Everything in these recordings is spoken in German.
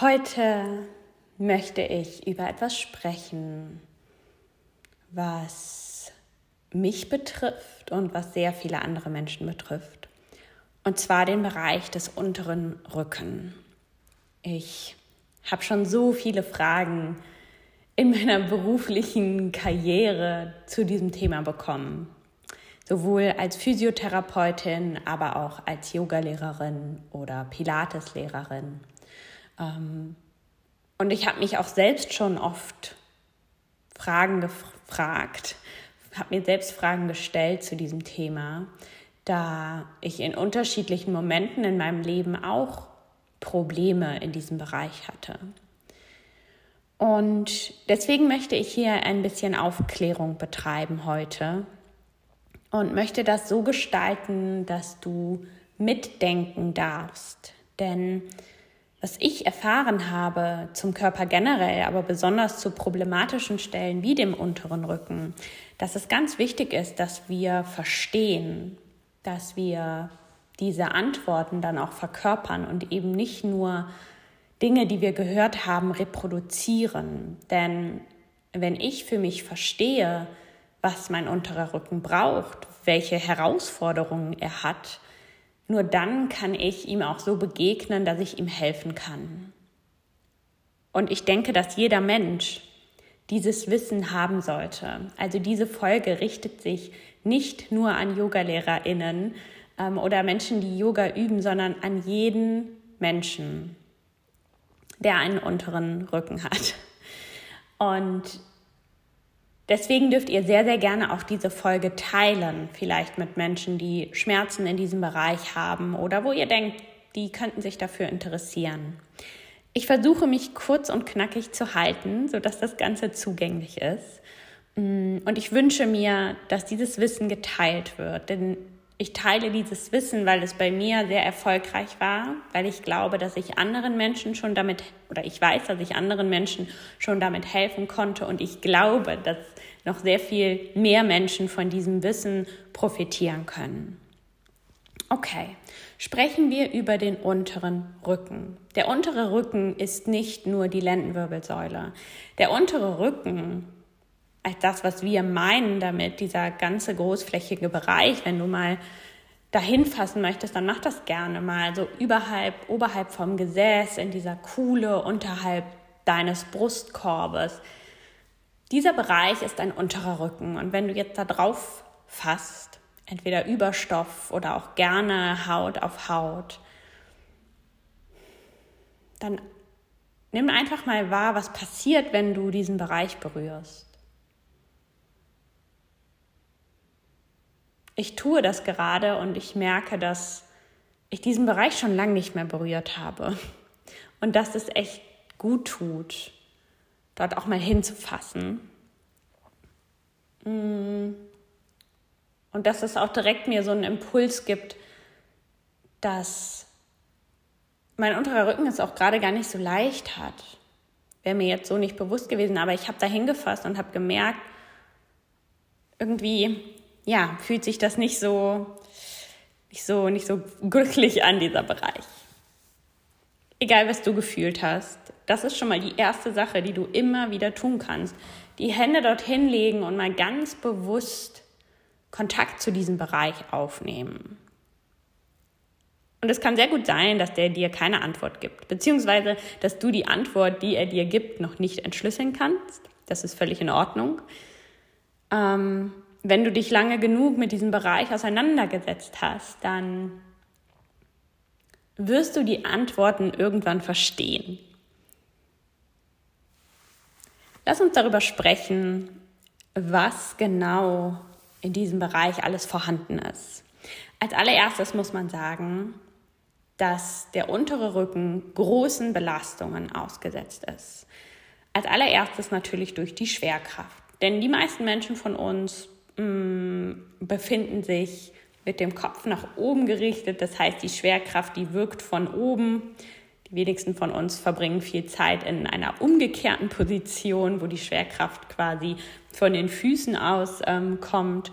Heute möchte ich über etwas sprechen, was mich betrifft und was sehr viele andere Menschen betrifft. Und zwar den Bereich des unteren Rücken. Ich habe schon so viele Fragen in meiner beruflichen Karriere zu diesem Thema bekommen. Sowohl als Physiotherapeutin, aber auch als Yogalehrerin oder Pilateslehrerin. Ähm, und ich habe mich auch selbst schon oft Fragen gefragt, habe mir selbst Fragen gestellt zu diesem Thema, da ich in unterschiedlichen Momenten in meinem Leben auch Probleme in diesem Bereich hatte. Und deswegen möchte ich hier ein bisschen Aufklärung betreiben heute und möchte das so gestalten, dass du mitdenken darfst. Denn was ich erfahren habe zum Körper generell, aber besonders zu problematischen Stellen wie dem unteren Rücken, dass es ganz wichtig ist, dass wir verstehen, dass wir diese Antworten dann auch verkörpern und eben nicht nur Dinge, die wir gehört haben, reproduzieren. Denn wenn ich für mich verstehe, was mein unterer Rücken braucht, welche Herausforderungen er hat, nur dann kann ich ihm auch so begegnen, dass ich ihm helfen kann. Und ich denke, dass jeder Mensch dieses Wissen haben sollte. Also diese Folge richtet sich nicht nur an Yogalehrerinnen ähm, oder Menschen, die Yoga üben, sondern an jeden Menschen, der einen unteren Rücken hat. Und Deswegen dürft ihr sehr, sehr gerne auch diese Folge teilen, vielleicht mit Menschen, die Schmerzen in diesem Bereich haben oder wo ihr denkt, die könnten sich dafür interessieren. Ich versuche mich kurz und knackig zu halten, sodass das Ganze zugänglich ist. Mm, und ich wünsche mir, dass dieses Wissen geteilt wird, denn ich teile dieses Wissen, weil es bei mir sehr erfolgreich war, weil ich glaube, dass ich anderen Menschen schon damit, oder ich weiß, dass ich anderen Menschen schon damit helfen konnte und ich glaube, dass noch sehr viel mehr Menschen von diesem Wissen profitieren können. Okay, sprechen wir über den unteren Rücken. Der untere Rücken ist nicht nur die Lendenwirbelsäule. Der untere Rücken als das, was wir meinen damit, dieser ganze großflächige Bereich, wenn du mal dahin fassen möchtest, dann mach das gerne mal so überhalb, oberhalb vom Gesäß in dieser Kuhle unterhalb deines Brustkorbes. Dieser Bereich ist ein unterer Rücken und wenn du jetzt da drauf fasst, entweder Überstoff oder auch gerne Haut auf Haut, dann nimm einfach mal wahr, was passiert, wenn du diesen Bereich berührst. ich tue das gerade und ich merke, dass ich diesen Bereich schon lange nicht mehr berührt habe. Und dass es echt gut tut, dort auch mal hinzufassen. Mm. Und dass es auch direkt mir so einen Impuls gibt, dass mein unterer Rücken es auch gerade gar nicht so leicht hat. Wäre mir jetzt so nicht bewusst gewesen, aber ich habe da hingefasst und habe gemerkt, irgendwie ja, fühlt sich das nicht so, nicht so, nicht so glücklich an, dieser Bereich. Egal, was du gefühlt hast, das ist schon mal die erste Sache, die du immer wieder tun kannst. Die Hände dorthin legen und mal ganz bewusst Kontakt zu diesem Bereich aufnehmen. Und es kann sehr gut sein, dass der dir keine Antwort gibt, beziehungsweise dass du die Antwort, die er dir gibt, noch nicht entschlüsseln kannst. Das ist völlig in Ordnung. Ähm, wenn du dich lange genug mit diesem Bereich auseinandergesetzt hast, dann wirst du die Antworten irgendwann verstehen. Lass uns darüber sprechen, was genau in diesem Bereich alles vorhanden ist. Als allererstes muss man sagen, dass der untere Rücken großen Belastungen ausgesetzt ist. Als allererstes natürlich durch die Schwerkraft. Denn die meisten Menschen von uns mh, mm, befinden sich mit dem Kopf nach oben gerichtet. Das heißt, die Schwerkraft, die wirkt von oben. Wenigsten von uns verbringen viel Zeit in einer umgekehrten Position, wo die Schwerkraft quasi von den Füßen aus ähm, kommt.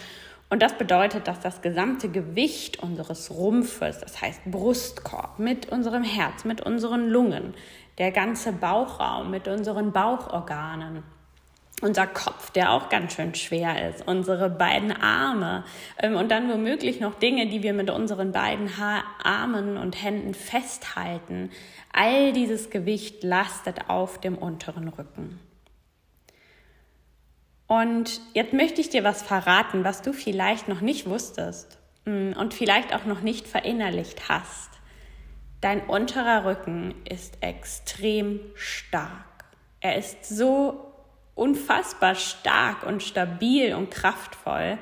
Und das bedeutet, dass das gesamte Gewicht unseres Rumpfes, das heißt Brustkorb, mit unserem Herz, mit unseren Lungen, der ganze Bauchraum mit unseren Bauchorganen, unser Kopf, der auch ganz schön schwer ist, unsere beiden Arme ähm, und dann womöglich noch Dinge, die wir mit unseren beiden ha Armen und Händen festhalten. All dieses Gewicht lastet auf dem unteren Rücken. Und jetzt möchte ich dir was verraten, was du vielleicht noch nicht wusstest mm, und vielleicht auch noch nicht verinnerlicht hast. Dein unterer Rücken ist extrem stark. Er ist so unfassbar stark und stabil und kraftvoll,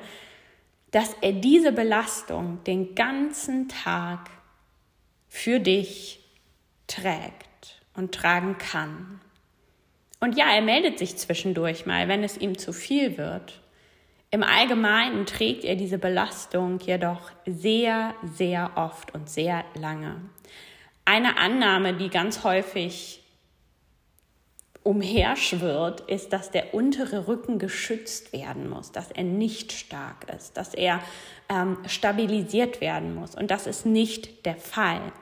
dass er diese Belastung den ganzen Tag für dich trägt und tragen kann. Und ja, er meldet sich zwischendurch mal, wenn es ihm zu viel wird. Im Allgemeinen trägt er diese Belastung jedoch sehr, sehr oft und sehr lange. Eine Annahme, die ganz häufig umherschwirrt, ist, dass der untere Rücken geschützt werden muss, dass er nicht stark ist, dass er ähm, stabilisiert werden muss. Und das ist nicht der Fall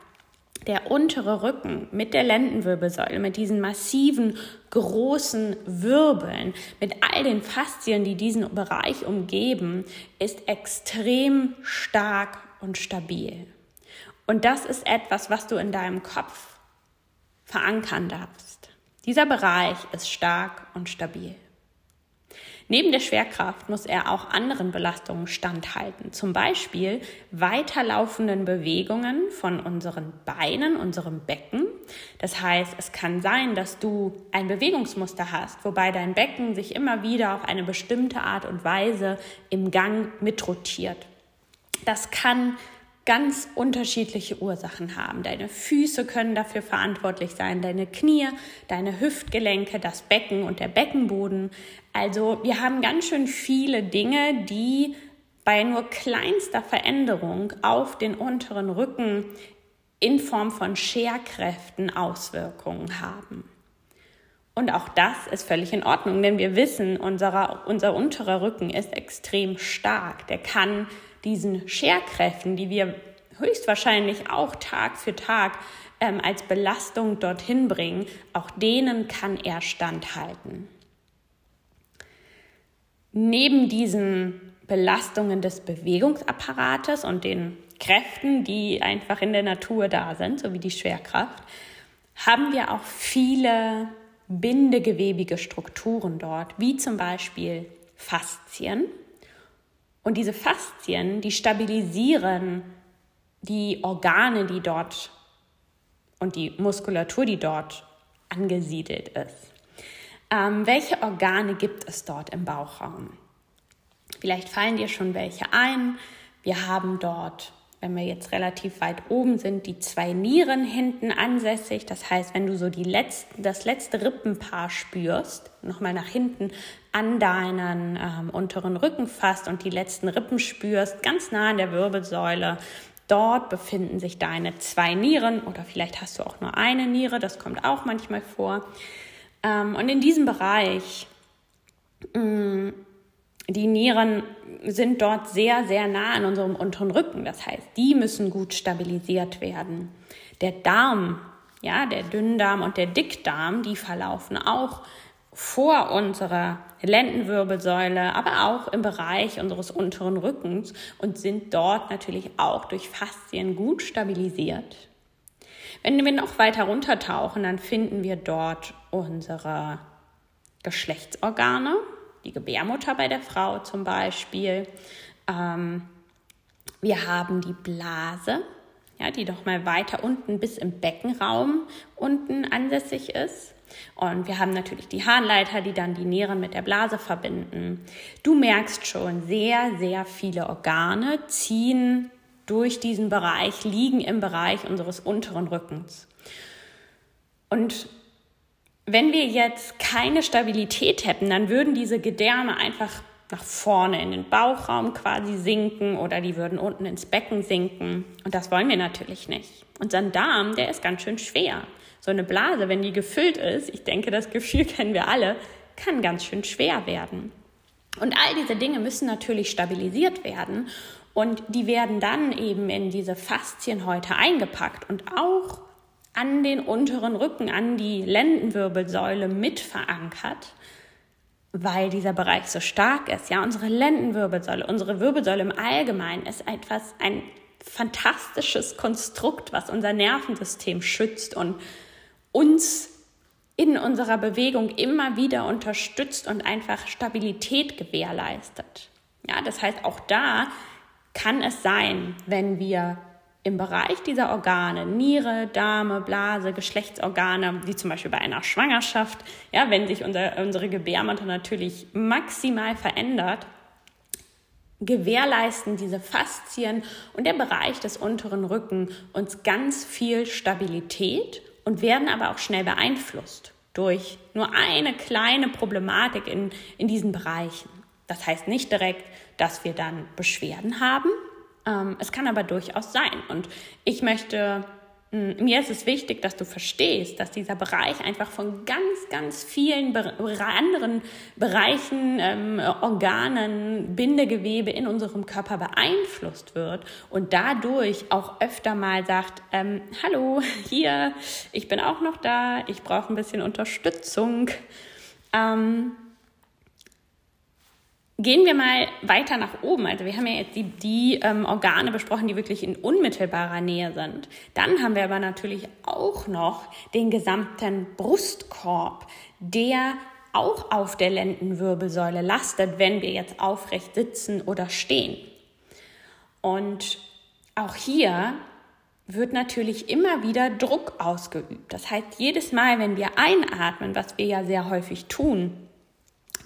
der untere Rücken mit der Lendenwirbelsäule, mit diesen massiven, großen Wirbeln, mit all den Faszien, die diesen Bereich umgeben, ist extrem stark und stabil. Und das ist etwas, was du in deinem Kopf verankern darfst. Dieser Bereich ist stark und stabil. Neben der Schwerkraft muss er auch anderen Belastungen standhalten, zum Beispiel weiterlaufenden Bewegungen von unseren Beinen, unserem Becken. Das heißt, es kann sein, dass du ein Bewegungsmuster hast, wobei dein Becken sich immer wieder auf eine bestimmte Art und Weise im Gang mitrotiert. Das kann ganz unterschiedliche Ursachen haben. Deine Füße können dafür verantwortlich sein, deine Knie, deine Hüftgelenke, das Becken und der Beckenboden. Also wir haben ganz schön viele Dinge, die bei nur kleinster Veränderung auf den unteren Rücken in Form von Scherkräften Auswirkungen haben. Und auch das ist völlig in Ordnung, denn wir wissen, unserer, unser unterer Rücken ist extrem stark. Der kann diesen Scherkräften, die wir höchstwahrscheinlich auch Tag für Tag ähm, als Belastung dorthin bringen, auch denen kann er standhalten. Neben diesen Belastungen des Bewegungsapparates und den Kräften, die einfach in der Natur da sind, so wie die Schwerkraft, haben wir auch viele bindegewebige Strukturen dort, wie zum Beispiel Faszien, und diese Faszien, die stabilisieren die Organe, die dort und die Muskulatur, die dort angesiedelt ist. Ähm, welche Organe gibt es dort im Bauchraum? Vielleicht fallen dir schon welche ein. Wir haben dort wenn wir jetzt relativ weit oben sind, die zwei Nieren hinten ansässig. Das heißt, wenn du so die letzten, das letzte Rippenpaar spürst, nochmal nach hinten an deinen ähm, unteren Rücken fasst und die letzten Rippen spürst, ganz nah an der Wirbelsäule, dort befinden sich deine zwei Nieren oder vielleicht hast du auch nur eine Niere, das kommt auch manchmal vor. Ähm, und in diesem Bereich mh, mm, die Nieren sind dort sehr, sehr nah an unserem unteren Rücken. Das heißt, die müssen gut stabilisiert werden. Der Darm, ja, der Dünndarm und der Dickdarm, die verlaufen auch vor unserer Lendenwirbelsäule, aber auch im Bereich unseres unteren Rückens und sind dort natürlich auch durch Faszien gut stabilisiert. Wenn wir noch weiter runtertauchen, dann finden wir dort unsere Geschlechtsorgane, die Gebärmutter bei der Frau zum Beispiel. Ähm, wir haben die Blase, ja, die doch mal weiter unten bis im Beckenraum unten ansässig ist. Und wir haben natürlich die Harnleiter, die dann die Nieren mit der Blase verbinden. Du merkst schon, sehr, sehr viele Organe ziehen durch diesen Bereich liegen im Bereich unseres unteren Rückens. Und wenn wir jetzt keine Stabilität hätten, dann würden diese Gedärme einfach nach vorne in den Bauchraum quasi sinken oder die würden unten ins Becken sinken. Und das wollen wir natürlich nicht. Unser Darm, der ist ganz schön schwer. So eine Blase, wenn die gefüllt ist, ich denke, das Gefühl kennen wir alle, kann ganz schön schwer werden. Und all diese Dinge müssen natürlich stabilisiert werden und die werden dann eben in diese Faszienhäute eingepackt und auch an den unteren Rücken, an die Lendenwirbelsäule mit verankert, weil dieser Bereich so stark ist. Ja, unsere Lendenwirbelsäule, unsere Wirbelsäule im Allgemeinen ist etwas, ein fantastisches Konstrukt, was unser Nervensystem schützt und uns in unserer Bewegung immer wieder unterstützt und einfach Stabilität gewährleistet. Ja, das heißt, auch da kann es sein, wenn wir im Bereich dieser Organe, Niere, Darme, Blase, Geschlechtsorgane, wie zum Beispiel bei einer Schwangerschaft, ja, wenn sich unser, unsere Gebärmutter natürlich maximal verändert, gewährleisten diese Faszien und der Bereich des unteren Rücken uns ganz viel Stabilität und werden aber auch schnell beeinflusst durch nur eine kleine Problematik in, in diesen Bereichen. Das heißt nicht direkt, dass wir dann Beschwerden haben. Ähm, es kann aber durchaus sein. Und ich möchte mir ist es wichtig, dass du verstehst, dass dieser Bereich einfach von ganz, ganz vielen anderen Bereichen, ähm, Organen, Bindegewebe in unserem Körper beeinflusst wird und dadurch auch öfter mal sagt, ähm, hallo, hier, ich bin auch noch da, ich brauche ein bisschen Unterstützung. Ähm, Gehen wir mal weiter nach oben. Also wir haben ja jetzt die, die ähm, Organe besprochen, die wirklich in unmittelbarer Nähe sind. Dann haben wir aber natürlich auch noch den gesamten Brustkorb, der auch auf der Lendenwirbelsäule lastet, wenn wir jetzt aufrecht sitzen oder stehen. Und auch hier wird natürlich immer wieder Druck ausgeübt. Das heißt, jedes Mal, wenn wir einatmen, was wir ja sehr häufig tun,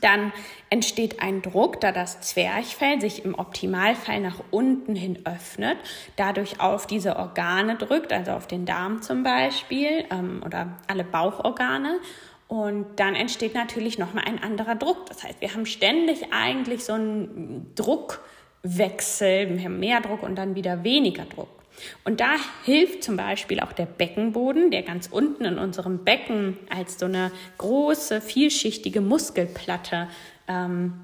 dann entsteht ein Druck, da das Zwerchfell sich im Optimalfall nach unten hin öffnet, dadurch auf diese Organe drückt, also auf den Darm zum Beispiel ähm, oder alle Bauchorgane. Und dann entsteht natürlich nochmal ein anderer Druck. Das heißt, wir haben ständig eigentlich so einen Druckwechsel, wir haben mehr Druck und dann wieder weniger Druck. Und da hilft zum Beispiel auch der Beckenboden, der ganz unten in unserem Becken als so eine große, vielschichtige Muskelplatte ähm,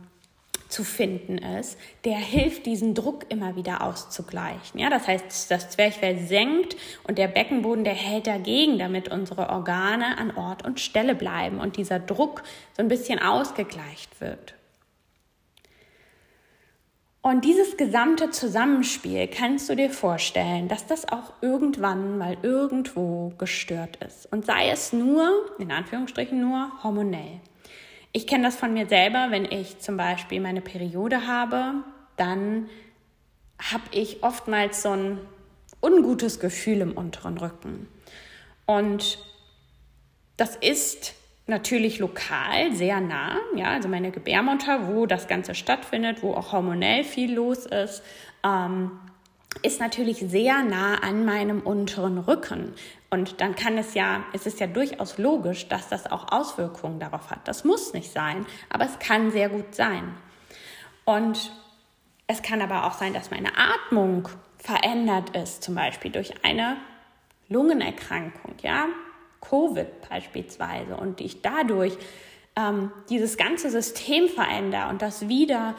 zu finden ist, der hilft, diesen Druck immer wieder auszugleichen. Ja, das heißt, das Zwerchfell senkt und der Beckenboden, der hält dagegen, damit unsere Organe an Ort und Stelle bleiben und dieser Druck so ein bisschen ausgegleicht wird. Und dieses gesamte Zusammenspiel kannst du dir vorstellen, dass das auch irgendwann mal irgendwo gestört ist. Und sei es nur, in Anführungsstrichen nur, hormonell. Ich kenne das von mir selber, wenn ich zum Beispiel meine Periode habe, dann habe ich oftmals so ein ungutes Gefühl im unteren Rücken. Und das ist natürlich lokal sehr nah, ja, also meine Gebärmutter, wo das Ganze stattfindet, wo auch hormonell viel los ist, ähm, ist natürlich sehr nah an meinem unteren Rücken. Und dann kann es ja, es ist ja durchaus logisch, dass das auch Auswirkungen darauf hat. Das muss nicht sein, aber es kann sehr gut sein. Und es kann aber auch sein, dass meine Atmung verändert ist, zum Beispiel durch eine Lungenerkrankung, ja, Covid beispielsweise und ich dadurch ähm, dieses ganze System verändere und dass wieder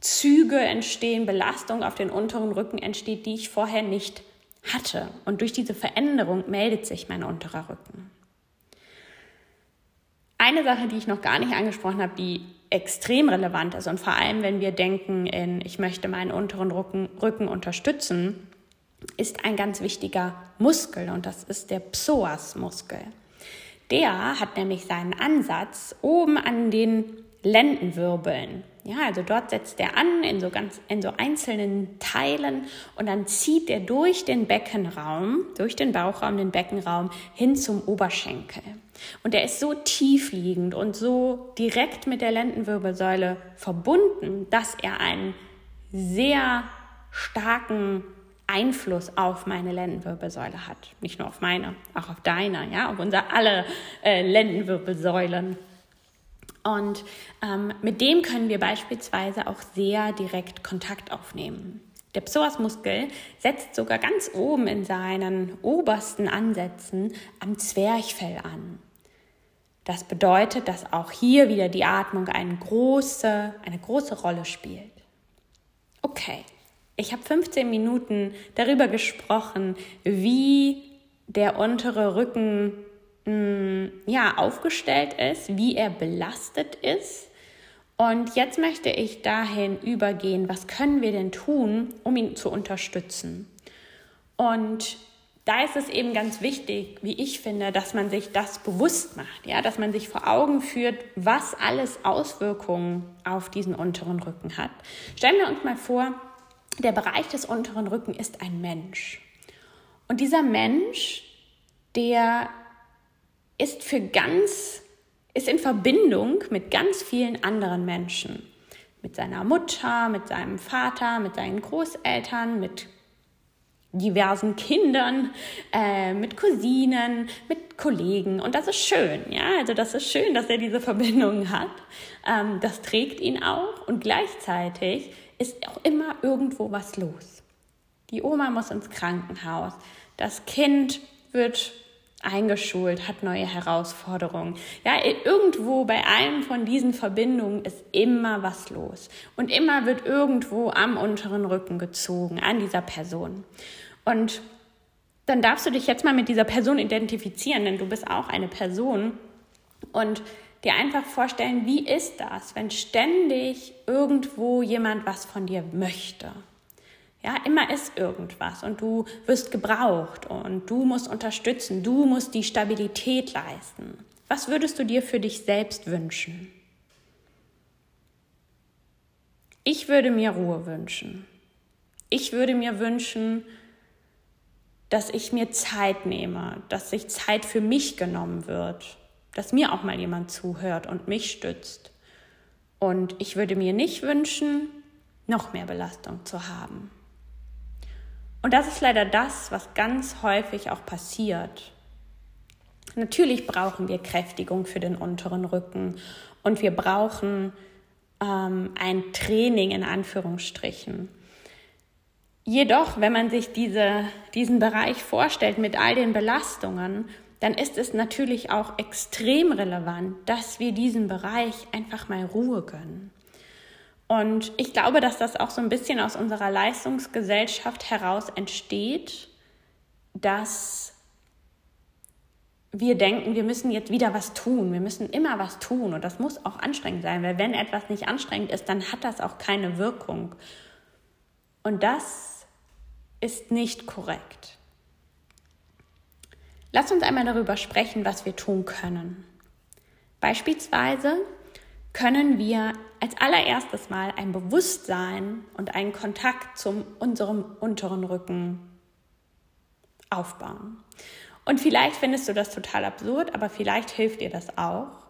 Züge entstehen, Belastung auf den unteren Rücken entsteht, die ich vorher nicht hatte. Und durch diese Veränderung meldet sich mein unterer Rücken. Eine Sache, die ich noch gar nicht angesprochen habe, die extrem relevant ist und vor allem, wenn wir denken in, ich möchte meinen unteren Rücken, Rücken unterstützen, ist ein ganz wichtiger Muskel und das ist der Psoasmuskel. Der hat nämlich seinen Ansatz oben an den Lendenwirbeln. Ja, also dort setzt er an in so ganz in so einzelnen Teilen und dann zieht er durch den Beckenraum, durch den Bauchraum, den Beckenraum hin zum Oberschenkel. Und er ist so tief liegend und so direkt mit der Lendenwirbelsäule verbunden, dass er einen sehr starken Einfluss auf meine Lendenwirbelsäule hat. Nicht nur auf meine, auch auf deine, ja, auf unser alle äh, Lendenwirbelsäulen. Und ähm, mit dem können wir beispielsweise auch sehr direkt Kontakt aufnehmen. Der Psoasmuskel setzt sogar ganz oben in seinen obersten Ansätzen am Zwerchfell an. Das bedeutet, dass auch hier wieder die Atmung eine große, eine große Rolle spielt. Okay, ich habe 15 Minuten darüber gesprochen, wie der untere Rücken mh, mm, ja, aufgestellt ist, wie er belastet ist. Und jetzt möchte ich dahin übergehen, was können wir denn tun, um ihn zu unterstützen. Und da ist es eben ganz wichtig, wie ich finde, dass man sich das bewusst macht, ja, dass man sich vor Augen führt, was alles Auswirkungen auf diesen unteren Rücken hat. Stellen wir uns mal vor, der Bereich des unteren Rücken ist ein Mensch. Und dieser Mensch, der ist für ganz, ist in Verbindung mit ganz vielen anderen Menschen. Mit seiner Mutter, mit seinem Vater, mit seinen Großeltern, mit diversen Kindern, äh, mit Cousinen, mit Kollegen. Und das ist schön, ja. Also das ist schön, dass er diese Verbindungen hat. Ähm, das trägt ihn auch. Und gleichzeitig ist auch immer irgendwo was los. Die Oma muss ins Krankenhaus. Das Kind wird eingeschult, hat neue Herausforderungen. Ja, irgendwo bei einem von diesen Verbindungen ist immer was los. Und immer wird irgendwo am unteren Rücken gezogen, an dieser Person. Und dann darfst du dich jetzt mal mit dieser Person identifizieren, denn du bist auch eine Person. Und dir einfach vorstellen, wie ist das, wenn ständig irgendwo jemand was von dir möchte. Ja, immer ist irgendwas und du wirst gebraucht und du musst unterstützen, du musst die Stabilität leisten. Was würdest du dir für dich selbst wünschen? Ich würde mir Ruhe wünschen. Ich würde mir wünschen, dass ich mir Zeit nehme, dass sich Zeit für mich genommen wird, dass mir auch mal jemand zuhört und mich stützt. Und ich würde mir nicht wünschen, noch mehr Belastung zu haben. Und das ist leider das, was ganz häufig auch passiert. Natürlich brauchen wir Kräftigung für den unteren Rücken und wir brauchen ähm, ein Training in Anführungsstrichen. Jedoch, wenn man sich diese, diesen Bereich vorstellt mit all den Belastungen, dann ist es natürlich auch extrem relevant, dass wir diesem Bereich einfach mal Ruhe gönnen. Und ich glaube, dass das auch so ein bisschen aus unserer Leistungsgesellschaft heraus entsteht, dass wir denken, wir müssen jetzt wieder was tun, wir müssen immer was tun und das muss auch anstrengend sein, weil wenn etwas nicht anstrengend ist, dann hat das auch keine Wirkung. Und das ist nicht korrekt. Lass uns einmal darüber sprechen, was wir tun können. Beispielsweise können wir als allererstes mal ein Bewusstsein und einen Kontakt zu unserem unteren Rücken aufbauen. Und vielleicht findest du das total absurd, aber vielleicht hilft dir das auch,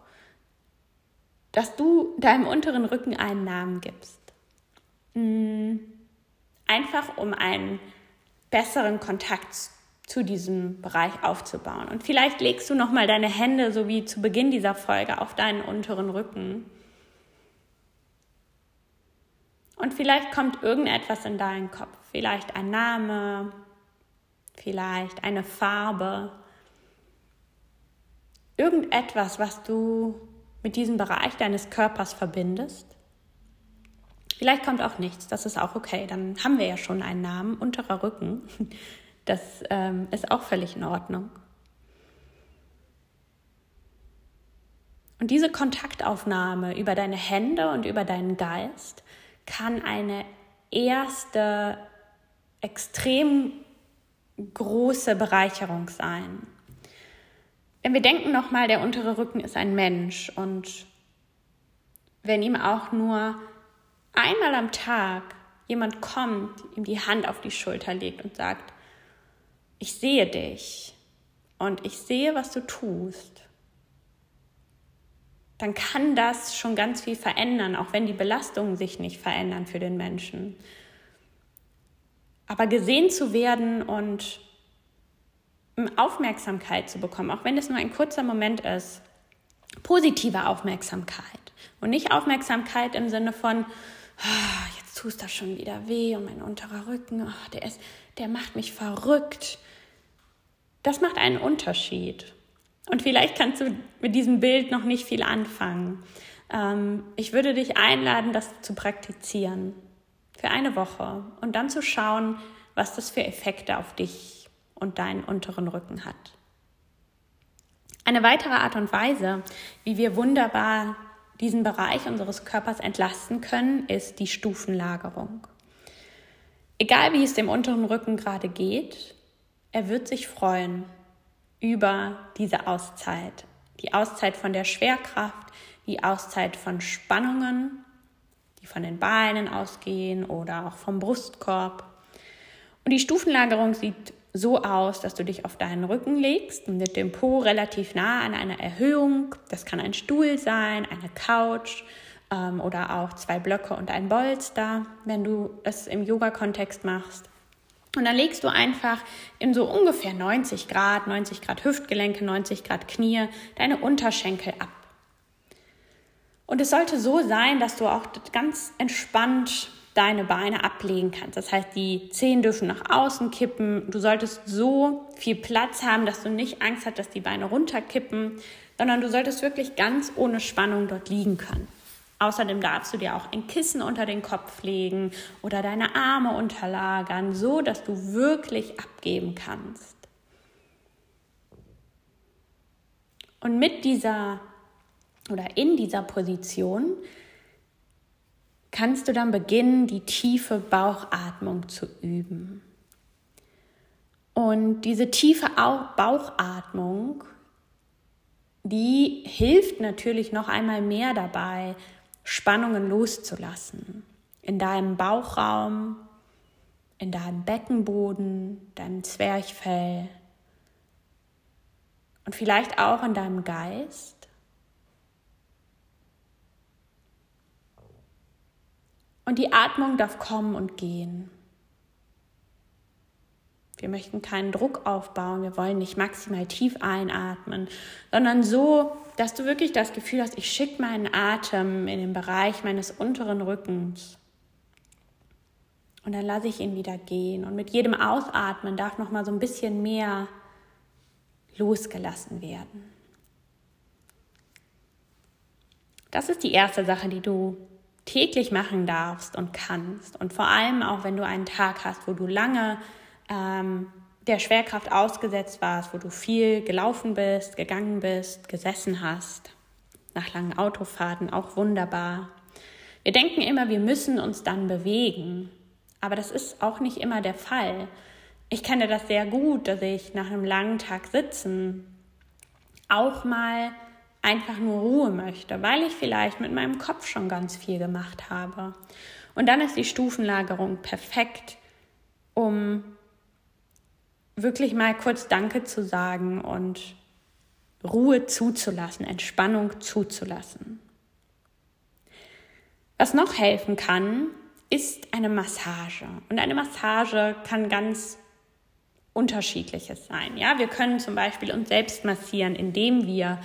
dass du deinem unteren Rücken einen Namen gibst. Hm, einfach um einen besseren Kontakt zu diesem Bereich aufzubauen. Und vielleicht legst du noch mal deine Hände, so wie zu Beginn dieser Folge, auf deinen unteren Rücken. Und vielleicht kommt irgendetwas in deinen Kopf. Vielleicht ein Name, vielleicht eine Farbe. Irgendetwas, was du mit diesem Bereich deines Körpers verbindest. Vielleicht kommt auch nichts, das ist auch okay. Dann haben wir ja schon einen Namen, unterer Rücken. Das ähm, ist auch völlig in Ordnung. Und diese Kontaktaufnahme über deine Hände und über deinen Geist kann eine erste extrem große Bereicherung sein. Wenn wir denken nochmal, der untere Rücken ist ein Mensch und wenn ihm auch nur einmal am Tag jemand kommt, ihm die Hand auf die Schulter legt und sagt, ich sehe dich und ich sehe, was du tust, dann kann das schon ganz viel verändern, auch wenn die Belastungen sich nicht verändern für den Menschen. Aber gesehen zu werden und Aufmerksamkeit zu bekommen, auch wenn es nur ein kurzer Moment ist, positive Aufmerksamkeit und nicht Aufmerksamkeit im Sinne von, oh, jetzt tust das schon wieder weh und mein unterer Rücken, oh, der, ist, der macht mich verrückt. Das macht einen Unterschied. Und vielleicht kannst du mit diesem Bild noch nicht viel anfangen. Ähm, ich würde dich einladen, das zu praktizieren für eine Woche und dann zu schauen, was das für Effekte auf dich und deinen unteren Rücken hat. Eine weitere Art und Weise, wie wir wunderbar diesen Bereich unseres Körpers entlasten können, ist die Stufenlagerung. Egal wie es dem unteren Rücken gerade geht, er wird sich freuen über diese Auszeit. Die Auszeit von der Schwerkraft, die Auszeit von Spannungen, die von den Beinen ausgehen oder auch vom Brustkorb. Und die Stufenlagerung sieht so aus, dass du dich auf deinen Rücken legst mit dem Po relativ nah an einer Erhöhung. Das kann ein Stuhl sein, eine Couch ähm, oder auch zwei Blöcke und ein Bolster, wenn du es im Yoga-Kontext machst. Und dann legst du einfach in so ungefähr 90 Grad, 90 Grad Hüftgelenke, 90 Grad Knie deine Unterschenkel ab. Und es sollte so sein, dass du auch ganz entspannt deine Beine ablegen kannst. Das heißt, die Zehen dürfen nach außen kippen. Du solltest so viel Platz haben, dass du nicht Angst hast, dass die Beine runterkippen, sondern du solltest wirklich ganz ohne Spannung dort liegen können. Außerdem darfst du dir auch ein Kissen unter den Kopf legen oder deine Arme unterlagern, so dass du wirklich abgeben kannst. Und mit dieser oder in dieser Position kannst du dann beginnen, die tiefe Bauchatmung zu üben. Und diese tiefe Bauchatmung, die hilft natürlich noch einmal mehr dabei, Spannungen loszulassen. In deinem Bauchraum, in deinem Beckenboden, deinem Zwerchfell und vielleicht auch in deinem Geist. Und die Atmung darf kommen und gehen. Wir möchten keinen Druck aufbauen, wir wollen nicht maximal tief einatmen, sondern so, dass du wirklich das Gefühl hast, ich schicke meinen Atem in den Bereich meines unteren Rückens. Und dann lasse ich ihn wieder gehen. Und mit jedem Ausatmen darf noch mal so ein bisschen mehr losgelassen werden. Das ist die erste Sache, die du täglich machen darfst und kannst. Und vor allem auch, wenn du einen Tag hast, wo du lange ähm, der Schwerkraft ausgesetzt warst, wo du viel gelaufen bist, gegangen bist, gesessen hast, nach langen Autofahrten auch wunderbar. Wir denken immer, wir müssen uns dann bewegen, aber das ist auch nicht immer der Fall. Ich kenne das sehr gut, dass ich nach einem langen Tag sitzen auch mal einfach nur Ruhe möchte, weil ich vielleicht mit meinem Kopf schon ganz viel gemacht habe. Und dann ist die Stufenlagerung perfekt, um wirklich mal kurz Danke zu sagen und Ruhe zuzulassen, Entspannung zuzulassen. Was noch helfen kann, ist eine Massage. Und eine Massage kann ganz unterschiedliches sein. Ja, wir können zum Beispiel uns selbst massieren, indem wir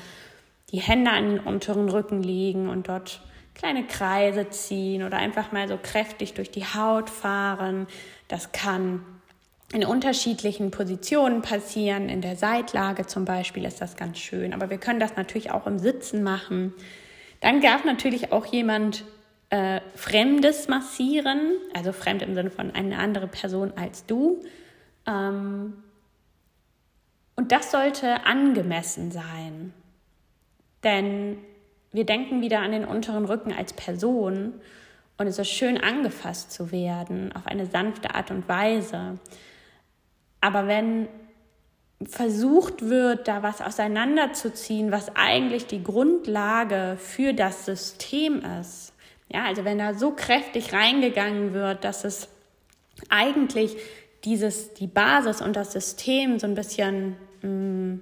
die Hände an den unteren Rücken legen und dort kleine Kreise ziehen oder einfach mal so kräftig durch die Haut fahren. Das kann in unterschiedlichen Positionen passieren. In der Seitlage zum Beispiel ist das ganz schön. Aber wir können das natürlich auch im Sitzen machen. Dann darf natürlich auch jemand äh, Fremdes massieren, also fremd im Sinne von eine andere Person als du. Ähm, und das sollte angemessen sein. Denn wir denken wieder an den unteren Rücken als Person und es ist schön angefasst zu werden auf eine sanfte Art und Weise. Aber wenn versucht wird, da was auseinanderzuziehen, was eigentlich die Grundlage für das System ist, ja, also wenn da so kräftig reingegangen wird, dass es eigentlich dieses, die Basis und das System so ein bisschen mh, mm,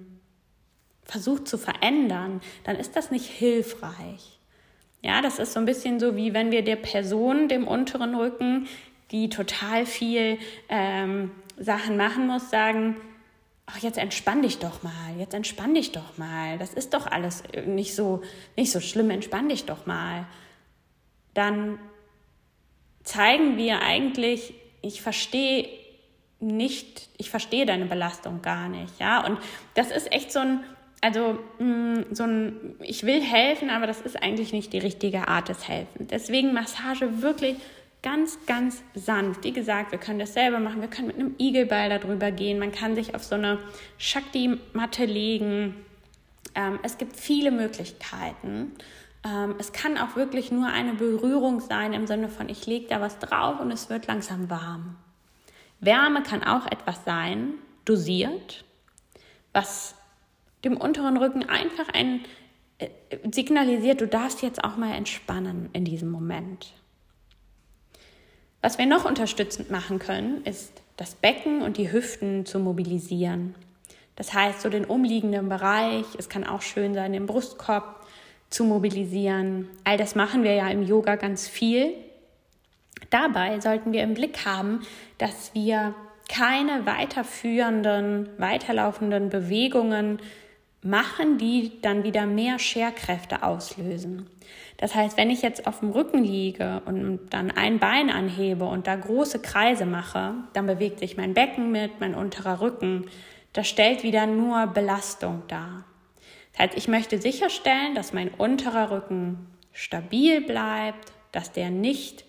versucht zu verändern, dann ist das nicht hilfreich. Ja, das ist so ein bisschen so, wie wenn wir der Person, dem unteren Rücken, die total viel ähm, Sachen machen muss, sagen, ach, jetzt entspann dich doch mal, jetzt entspann dich doch mal, das ist doch alles nicht so, nicht so schlimm, entspann dich doch mal, dann zeigen wir eigentlich, ich verstehe nicht, ich verstehe deine Belastung gar nicht, ja, und das ist echt so ein, also mm, so ein, ich will helfen, aber das ist eigentlich nicht die richtige Art des Helfens. Deswegen Massage wirklich ganz, ganz sanft. Wie gesagt, wir können das selber machen. Wir können mit einem Igelball darüber gehen. Man kann sich auf so eine Shakti-Matte legen. Ähm, es gibt viele Möglichkeiten. Ähm, es kann auch wirklich nur eine Berührung sein im Sinne von, ich lege da was drauf und es wird langsam warm. Wärme kann auch etwas sein, dosiert, was dem unteren Rücken einfach ein äh, signalisiert, du darfst jetzt auch mal entspannen in diesem Moment. Was wir noch unterstützend machen können, ist das Becken und die Hüften zu mobilisieren. Das heißt, so den umliegenden Bereich, es kann auch schön sein, den Brustkorb zu mobilisieren. All das machen wir ja im Yoga ganz viel. Dabei sollten wir im Blick haben, dass wir keine weiterführenden, weiterlaufenden Bewegungen machen, die dann wieder mehr Scherkräfte auslösen. Das heißt, wenn ich jetzt auf dem Rücken liege und dann ein Bein anhebe und da große Kreise mache, dann bewegt sich mein Becken mit, mein unterer Rücken. Das stellt wieder nur Belastung dar. Das heißt, ich möchte sicherstellen, dass mein unterer Rücken stabil bleibt, dass der nicht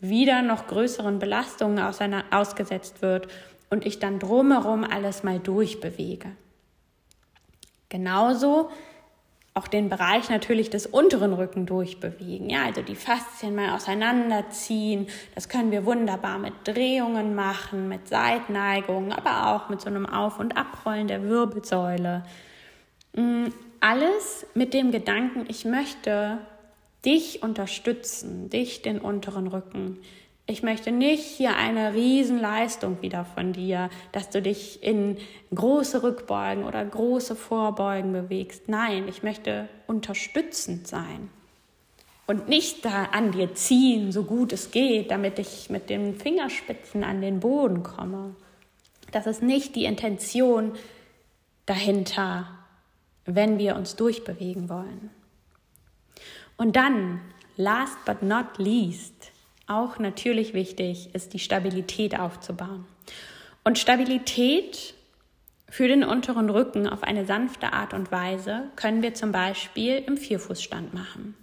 wieder noch größeren Belastungen ausgesetzt wird und ich dann drumherum alles mal durchbewege. Genauso auch den Bereich natürlich des unteren Rücken durchbewegen. Ja, also die Faszien mal auseinanderziehen. Das können wir wunderbar mit Drehungen machen, mit Seitneigungen, aber auch mit so einem Auf- und Abrollen der Wirbelsäule. Mm, alles mit dem Gedanken, ich möchte dich unterstützen, dich den unteren Rücken. Ich möchte nicht hier eine Riesenleistung wieder von dir, dass du dich in große Rückbeugen oder große Vorbeugen bewegst. Nein, ich möchte unterstützend sein und nicht da an dir ziehen, so gut es geht, damit ich mit den Fingerspitzen an den Boden komme. Das ist nicht die Intention dahinter, wenn wir uns durchbewegen wollen. Und dann, last but not least, auch natürlich wichtig ist, die Stabilität aufzubauen. Und Stabilität für den unteren Rücken auf eine sanfte Art und Weise können wir zum Beispiel im Vierfußstand machen.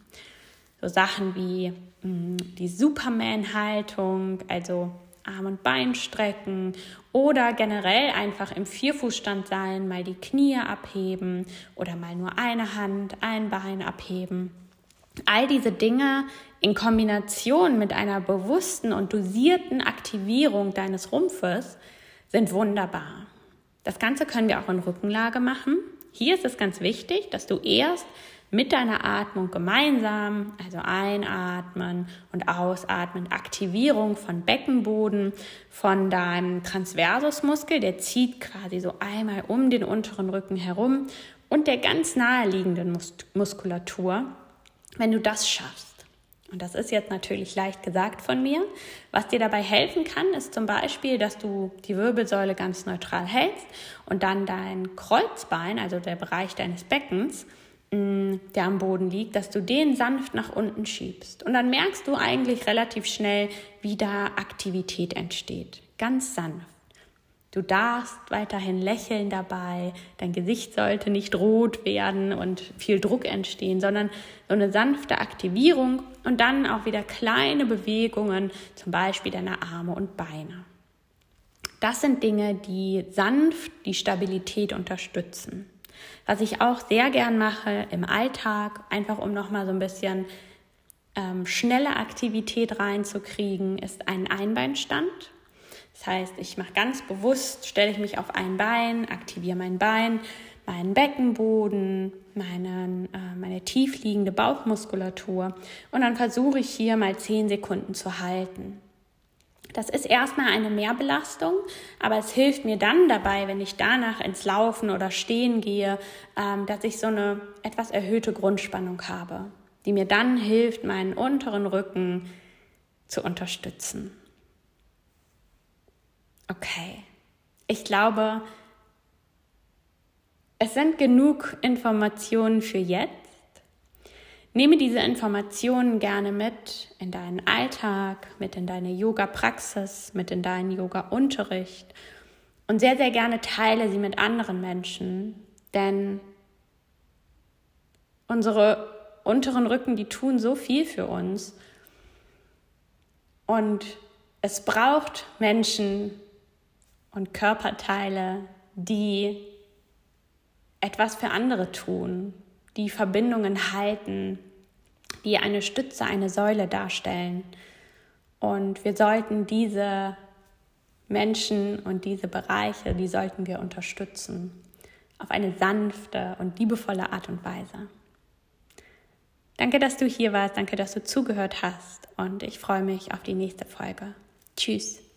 So Sachen wie mm, die Superman-Haltung, also Arm- und Bein strecken oder generell einfach im Vierfußstand sein, mal die Knie abheben oder mal nur eine Hand, ein Bein abheben. All diese Dinge in Kombination mit einer bewussten und dosierten Aktivierung deines Rumpfes sind wunderbar. Das Ganze können wir auch in Rückenlage machen. Hier ist es ganz wichtig, dass du erst mit deiner Atmung gemeinsam, also einatmen und ausatmen, Aktivierung von Beckenboden, von deinem Transversusmuskel, der zieht quasi so einmal um den unteren Rücken herum und der ganz naheliegenden Muskulatur, wenn du das schaffst. Und das ist jetzt natürlich leicht gesagt von mir. Was dir dabei helfen kann, ist zum Beispiel, dass du die Wirbelsäule ganz neutral hältst und dann dein Kreuzbein, also der Bereich deines Beckens, mm, der am Boden liegt, dass du den sanft nach unten schiebst. Und dann merkst du eigentlich relativ schnell, wie da Aktivität entsteht. Ganz sanft. Du darfst weiterhin lächeln dabei. Dein Gesicht sollte nicht rot werden und viel Druck entstehen, sondern so eine sanfte Aktivierung und dann auch wieder kleine Bewegungen, zum Beispiel deiner Arme und Beine. Das sind Dinge, die sanft die Stabilität unterstützen. Was ich auch sehr gern mache im Alltag, einfach um nochmal so ein bisschen ähm, schnelle Aktivität reinzukriegen, ist ein Einbeinstand. Das heißt, ich mache ganz bewusst, stelle ich mich auf ein Bein, aktiviere mein Bein, meinen Beckenboden, meinen, äh, meine tiefliegende Bauchmuskulatur und dann versuche ich hier mal zehn Sekunden zu halten. Das ist erstmal eine Mehrbelastung, aber es hilft mir dann dabei, wenn ich danach ins Laufen oder Stehen gehe, ähm, dass ich so eine etwas erhöhte Grundspannung habe, die mir dann hilft, meinen unteren Rücken zu unterstützen. Okay. Ich glaube, es sind genug Informationen für jetzt. Nehme diese Informationen gerne mit in deinen Alltag, mit in deine Yoga-Praxis, mit in deinen Yoga-Unterricht und sehr, sehr gerne teile sie mit anderen Menschen, denn unsere unteren Rücken, die tun so viel für uns. Und es braucht Menschen und Körperteile, die etwas für andere tun, die Verbindungen halten, die eine Stütze, eine Säule darstellen. Und wir sollten diese Menschen und diese Bereiche, die sollten wir unterstützen auf eine sanfte und liebevolle Art und Weise. Danke, dass du hier warst, danke, dass du zugehört hast und ich freue mich auf die nächste Folge. Tschüss.